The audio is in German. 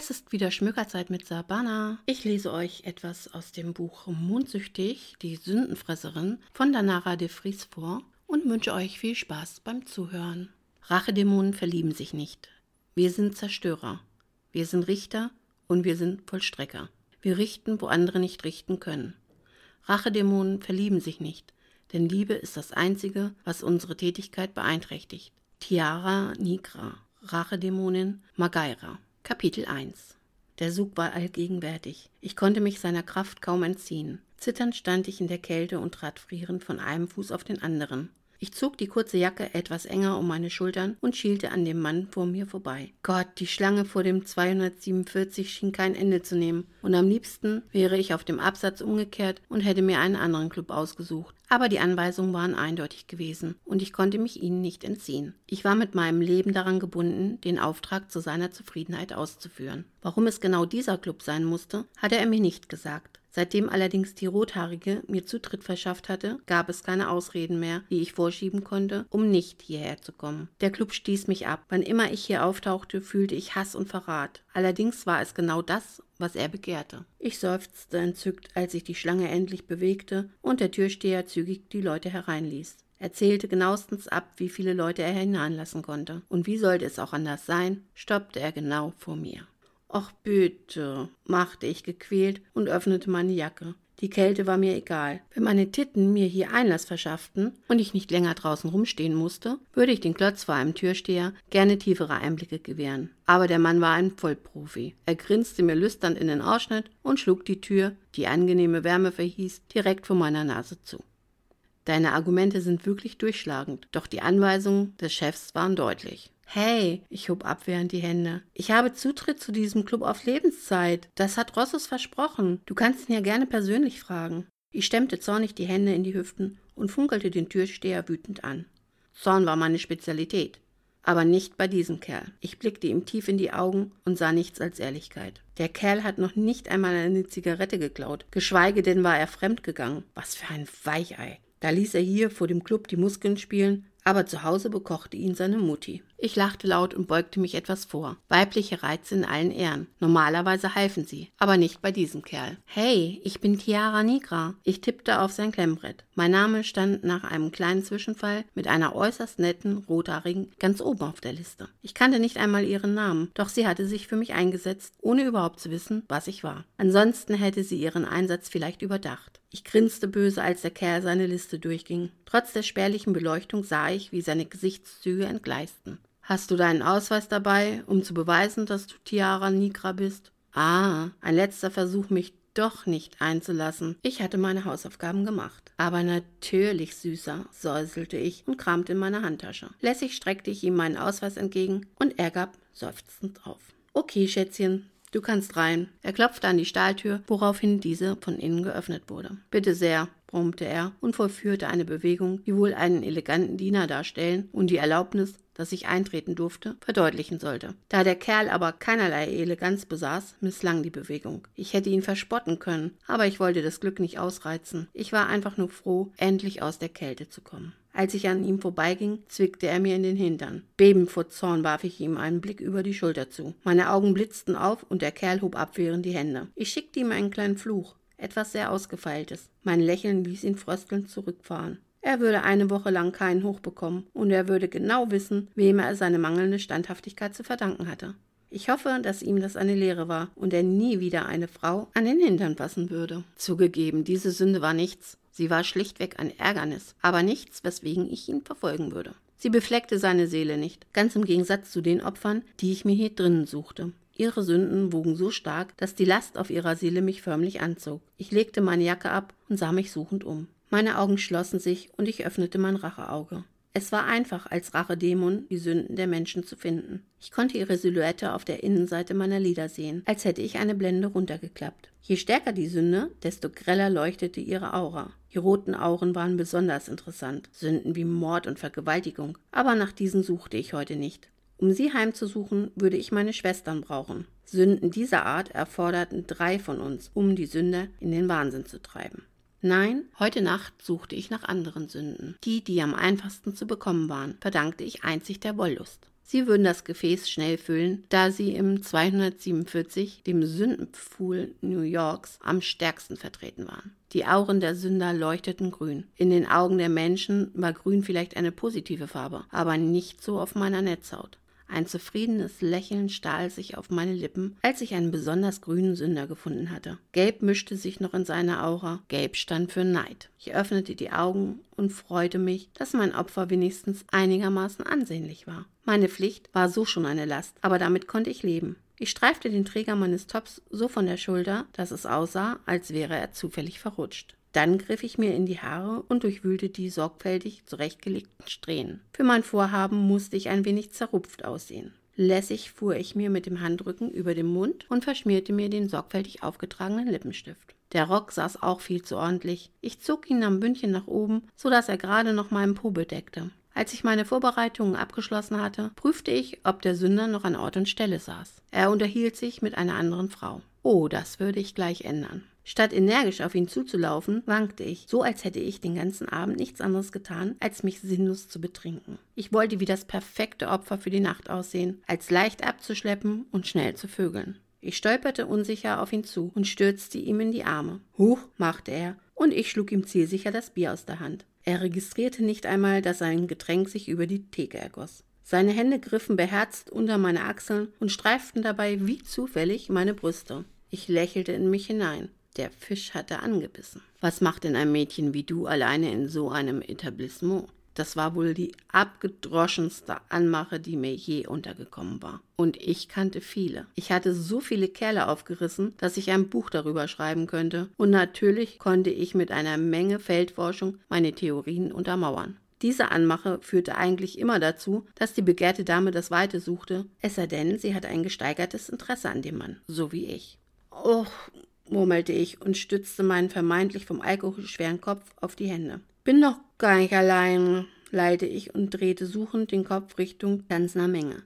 Es ist wieder Schmückerzeit mit Sabana. Ich lese euch etwas aus dem Buch Mondsüchtig, die Sündenfresserin von Danara de Vries vor und wünsche euch viel Spaß beim Zuhören. Rachedämonen verlieben sich nicht. Wir sind Zerstörer. Wir sind Richter und wir sind Vollstrecker. Wir richten, wo andere nicht richten können. Rachedämonen verlieben sich nicht, denn Liebe ist das Einzige, was unsere Tätigkeit beeinträchtigt. Tiara Nigra, Rachedämonin Magaira. Kapitel 1 Der Sug war allgegenwärtig. Ich konnte mich seiner Kraft kaum entziehen. Zitternd stand ich in der Kälte und trat frierend von einem Fuß auf den anderen. Ich zog die kurze Jacke etwas enger um meine Schultern und schielte an dem Mann vor mir vorbei. Gott, die Schlange vor dem 247 schien kein Ende zu nehmen, und am liebsten wäre ich auf dem Absatz umgekehrt und hätte mir einen anderen Club ausgesucht. Aber die Anweisungen waren eindeutig gewesen, und ich konnte mich ihnen nicht entziehen. Ich war mit meinem Leben daran gebunden, den Auftrag zu seiner Zufriedenheit auszuführen. Warum es genau dieser Club sein musste, hatte er mir nicht gesagt. Seitdem allerdings die Rothaarige mir Zutritt verschafft hatte, gab es keine Ausreden mehr, die ich vorschieben konnte, um nicht hierher zu kommen. Der Club stieß mich ab. Wann immer ich hier auftauchte, fühlte ich Hass und Verrat. Allerdings war es genau das, was er begehrte. Ich seufzte entzückt, als sich die Schlange endlich bewegte und der Türsteher zügig die Leute hereinließ. Er zählte genauestens ab, wie viele Leute er hineinlassen konnte. Und wie sollte es auch anders sein, stoppte er genau vor mir. Ach bitte, machte ich gequält und öffnete meine Jacke. Die Kälte war mir egal. Wenn meine Titten mir hier Einlass verschafften und ich nicht länger draußen rumstehen musste, würde ich den Klotz vor einem Türsteher gerne tiefere Einblicke gewähren. Aber der Mann war ein Vollprofi. Er grinste mir lüsternd in den Ausschnitt und schlug die Tür, die angenehme Wärme verhieß, direkt vor meiner Nase zu. Deine Argumente sind wirklich durchschlagend, doch die Anweisungen des Chefs waren deutlich. Hey, ich hob abwehrend die Hände. Ich habe Zutritt zu diesem Club auf Lebenszeit. Das hat Rossus versprochen. Du kannst ihn ja gerne persönlich fragen. Ich stemmte zornig die Hände in die Hüften und funkelte den Türsteher wütend an. Zorn war meine Spezialität. Aber nicht bei diesem Kerl. Ich blickte ihm tief in die Augen und sah nichts als Ehrlichkeit. Der Kerl hat noch nicht einmal eine Zigarette geklaut, geschweige denn war er fremdgegangen. Was für ein Weichei. Da ließ er hier vor dem Club die Muskeln spielen, aber zu Hause bekochte ihn seine Mutti. Ich lachte laut und beugte mich etwas vor. Weibliche Reize in allen Ehren. Normalerweise halfen sie, aber nicht bei diesem Kerl. Hey, ich bin Chiara Nigra. Ich tippte auf sein Klemmbrett. Mein Name stand nach einem kleinen Zwischenfall mit einer äußerst netten Rothaarigen ganz oben auf der Liste. Ich kannte nicht einmal ihren Namen, doch sie hatte sich für mich eingesetzt, ohne überhaupt zu wissen, was ich war. Ansonsten hätte sie ihren Einsatz vielleicht überdacht. Ich grinste böse, als der Kerl seine Liste durchging. Trotz der spärlichen Beleuchtung sah ich, wie seine Gesichtszüge entgleisten. Hast du deinen Ausweis dabei, um zu beweisen, dass du Tiara Nigra bist? Ah, ein letzter Versuch, mich doch nicht einzulassen. Ich hatte meine Hausaufgaben gemacht. Aber natürlich, Süßer, säuselte ich und kramte in meiner Handtasche. Lässig streckte ich ihm meinen Ausweis entgegen und er gab seufzend auf. Okay, Schätzchen, Du kannst rein. Er klopfte an die Stahltür, woraufhin diese von innen geöffnet wurde. Bitte sehr, brummte er und vollführte eine Bewegung, die wohl einen eleganten Diener darstellen und die Erlaubnis, dass ich eintreten durfte, verdeutlichen sollte. Da der Kerl aber keinerlei Eleganz besaß, misslang die Bewegung. Ich hätte ihn verspotten können, aber ich wollte das Glück nicht ausreizen. Ich war einfach nur froh, endlich aus der Kälte zu kommen. Als ich an ihm vorbeiging, zwickte er mir in den Hintern. Bebend vor Zorn warf ich ihm einen Blick über die Schulter zu. Meine Augen blitzten auf und der Kerl hob abwehrend die Hände. Ich schickte ihm einen kleinen Fluch, etwas sehr Ausgefeiltes. Mein Lächeln ließ ihn fröstelnd zurückfahren. Er würde eine Woche lang keinen Hoch bekommen, und er würde genau wissen, wem er seine mangelnde Standhaftigkeit zu verdanken hatte. Ich hoffe, dass ihm das eine Lehre war und er nie wieder eine Frau an den Hintern fassen würde. Zugegeben, diese Sünde war nichts. Sie war schlichtweg ein Ärgernis, aber nichts, weswegen ich ihn verfolgen würde. Sie befleckte seine Seele nicht, ganz im Gegensatz zu den Opfern, die ich mir hier drinnen suchte. Ihre Sünden wogen so stark, dass die Last auf ihrer Seele mich förmlich anzog. Ich legte meine Jacke ab und sah mich suchend um. Meine Augen schlossen sich und ich öffnete mein Racheauge. Es war einfach, als Rachedämon die Sünden der Menschen zu finden. Ich konnte ihre Silhouette auf der Innenseite meiner Lider sehen, als hätte ich eine Blende runtergeklappt. Je stärker die Sünde, desto greller leuchtete ihre Aura. Die roten Augen waren besonders interessant, Sünden wie Mord und Vergewaltigung, aber nach diesen suchte ich heute nicht. Um sie heimzusuchen, würde ich meine Schwestern brauchen. Sünden dieser Art erforderten drei von uns, um die Sünder in den Wahnsinn zu treiben. Nein, heute Nacht suchte ich nach anderen Sünden. Die, die am einfachsten zu bekommen waren, verdankte ich einzig der Wollust. Sie würden das Gefäß schnell füllen, da sie im 247, dem Sündenpfuhl New Yorks, am stärksten vertreten waren. Die Augen der Sünder leuchteten grün. In den Augen der Menschen war grün vielleicht eine positive Farbe, aber nicht so auf meiner Netzhaut. Ein zufriedenes Lächeln stahl sich auf meine Lippen, als ich einen besonders grünen Sünder gefunden hatte. Gelb mischte sich noch in seine Aura. Gelb stand für Neid. Ich öffnete die Augen und freute mich, dass mein Opfer wenigstens einigermaßen ansehnlich war. Meine Pflicht war so schon eine Last, aber damit konnte ich leben. Ich streifte den Träger meines Tops so von der Schulter, dass es aussah, als wäre er zufällig verrutscht. Dann griff ich mir in die Haare und durchwühlte die sorgfältig zurechtgelegten Strähnen. Für mein Vorhaben musste ich ein wenig zerrupft aussehen. Lässig fuhr ich mir mit dem Handrücken über den Mund und verschmierte mir den sorgfältig aufgetragenen Lippenstift. Der Rock saß auch viel zu ordentlich. Ich zog ihn am Bündchen nach oben, so dass er gerade noch meinen Po bedeckte. Als ich meine Vorbereitungen abgeschlossen hatte, prüfte ich, ob der Sünder noch an Ort und Stelle saß. Er unterhielt sich mit einer anderen Frau. Oh, das würde ich gleich ändern. Statt energisch auf ihn zuzulaufen, wankte ich, so als hätte ich den ganzen Abend nichts anderes getan, als mich sinnlos zu betrinken. Ich wollte wie das perfekte Opfer für die Nacht aussehen, als leicht abzuschleppen und schnell zu vögeln. Ich stolperte unsicher auf ihn zu und stürzte ihm in die Arme. Huch, machte er, und ich schlug ihm zielsicher das Bier aus der Hand. Er registrierte nicht einmal, dass sein Getränk sich über die Theke ergoss. Seine Hände griffen beherzt unter meine Achseln und streiften dabei wie zufällig meine Brüste. Ich lächelte in mich hinein. Der Fisch hatte angebissen. Was macht denn ein Mädchen wie du alleine in so einem Etablissement? Das war wohl die abgedroschenste Anmache, die mir je untergekommen war. Und ich kannte viele. Ich hatte so viele Kerle aufgerissen, dass ich ein Buch darüber schreiben könnte. Und natürlich konnte ich mit einer Menge Feldforschung meine Theorien untermauern. Diese Anmache führte eigentlich immer dazu, dass die begehrte Dame das Weite suchte, es sei denn, sie hatte ein gesteigertes Interesse an dem Mann, so wie ich. Och, murmelte ich und stützte meinen vermeintlich vom Alkohol schweren Kopf auf die Hände. Bin doch gar nicht allein, lallte ich und drehte suchend den Kopf Richtung tanzender Menge.